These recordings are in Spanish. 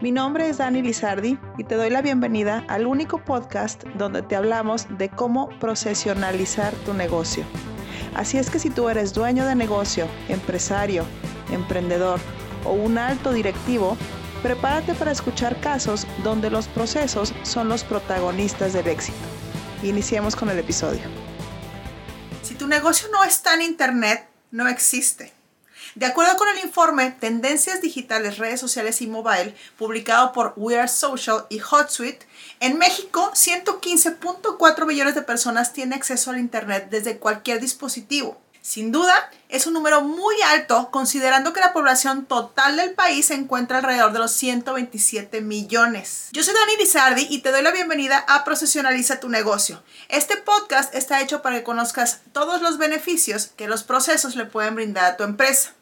Mi nombre es Dani Lizardi y te doy la bienvenida al único podcast donde te hablamos de cómo profesionalizar tu negocio. Así es que si tú eres dueño de negocio, empresario, emprendedor o un alto directivo, prepárate para escuchar casos donde los procesos son los protagonistas del éxito. Iniciemos con el episodio. Si tu negocio no está en Internet, no existe. De acuerdo con el informe Tendencias Digitales, Redes Sociales y Mobile, publicado por We Are Social y HotSuite, en México 115.4 millones de personas tienen acceso al Internet desde cualquier dispositivo. Sin duda, es un número muy alto considerando que la población total del país se encuentra alrededor de los 127 millones. Yo soy Dani Lizardi y te doy la bienvenida a Profesionaliza tu negocio. Este podcast está hecho para que conozcas todos los beneficios que los procesos le pueden brindar a tu empresa.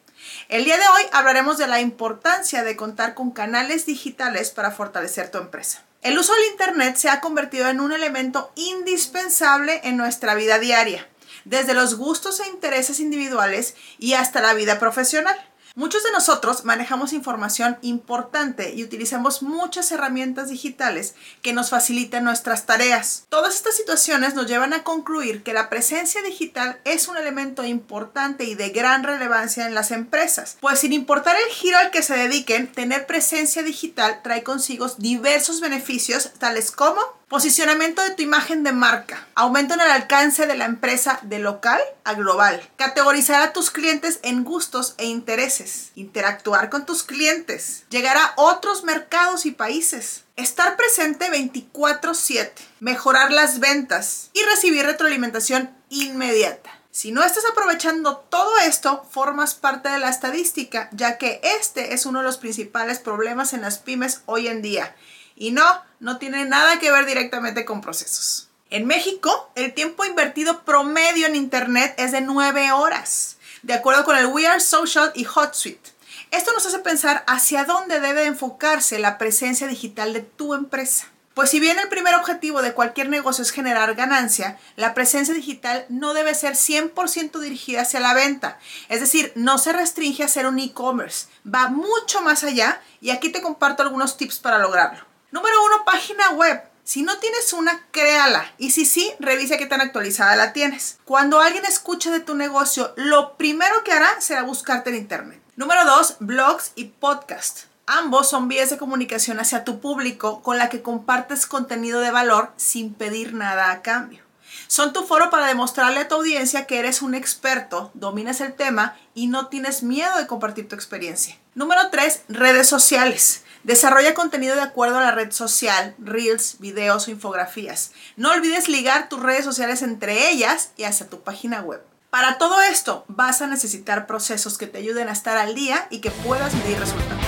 El día de hoy hablaremos de la importancia de contar con canales digitales para fortalecer tu empresa. El uso del Internet se ha convertido en un elemento indispensable en nuestra vida diaria, desde los gustos e intereses individuales y hasta la vida profesional. Muchos de nosotros manejamos información importante y utilizamos muchas herramientas digitales que nos facilitan nuestras tareas. Todas estas situaciones nos llevan a concluir que la presencia digital es un elemento importante y de gran relevancia en las empresas, pues sin importar el giro al que se dediquen, tener presencia digital trae consigo diversos beneficios tales como Posicionamiento de tu imagen de marca. Aumento en el alcance de la empresa de local a global. Categorizar a tus clientes en gustos e intereses. Interactuar con tus clientes. Llegar a otros mercados y países. Estar presente 24/7. Mejorar las ventas. Y recibir retroalimentación inmediata. Si no estás aprovechando todo esto, formas parte de la estadística, ya que este es uno de los principales problemas en las pymes hoy en día y no, no tiene nada que ver directamente con procesos. En México, el tiempo invertido promedio en Internet es de 9 horas, de acuerdo con el We Are Social y HotSuite. Esto nos hace pensar hacia dónde debe enfocarse la presencia digital de tu empresa. Pues si bien el primer objetivo de cualquier negocio es generar ganancia, la presencia digital no debe ser 100% dirigida hacia la venta. Es decir, no se restringe a ser un e-commerce, va mucho más allá y aquí te comparto algunos tips para lograrlo. Número uno, página web. Si no tienes una, créala. Y si sí, revisa qué tan actualizada la tienes. Cuando alguien escuche de tu negocio, lo primero que hará será buscarte en internet. Número dos, blogs y podcast. Ambos son vías de comunicación hacia tu público con la que compartes contenido de valor sin pedir nada a cambio. Son tu foro para demostrarle a tu audiencia que eres un experto, dominas el tema y no tienes miedo de compartir tu experiencia. Número 3. Redes sociales. Desarrolla contenido de acuerdo a la red social, reels, videos o infografías. No olvides ligar tus redes sociales entre ellas y hacia tu página web. Para todo esto vas a necesitar procesos que te ayuden a estar al día y que puedas medir resultados.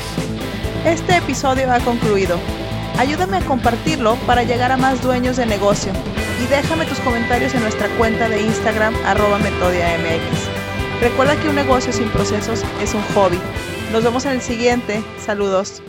Este episodio ha concluido. Ayúdame a compartirlo para llegar a más dueños de negocio y déjame tus comentarios en nuestra cuenta de Instagram arroba metodiamx. Recuerda que un negocio sin procesos es un hobby. Nos vemos en el siguiente. Saludos.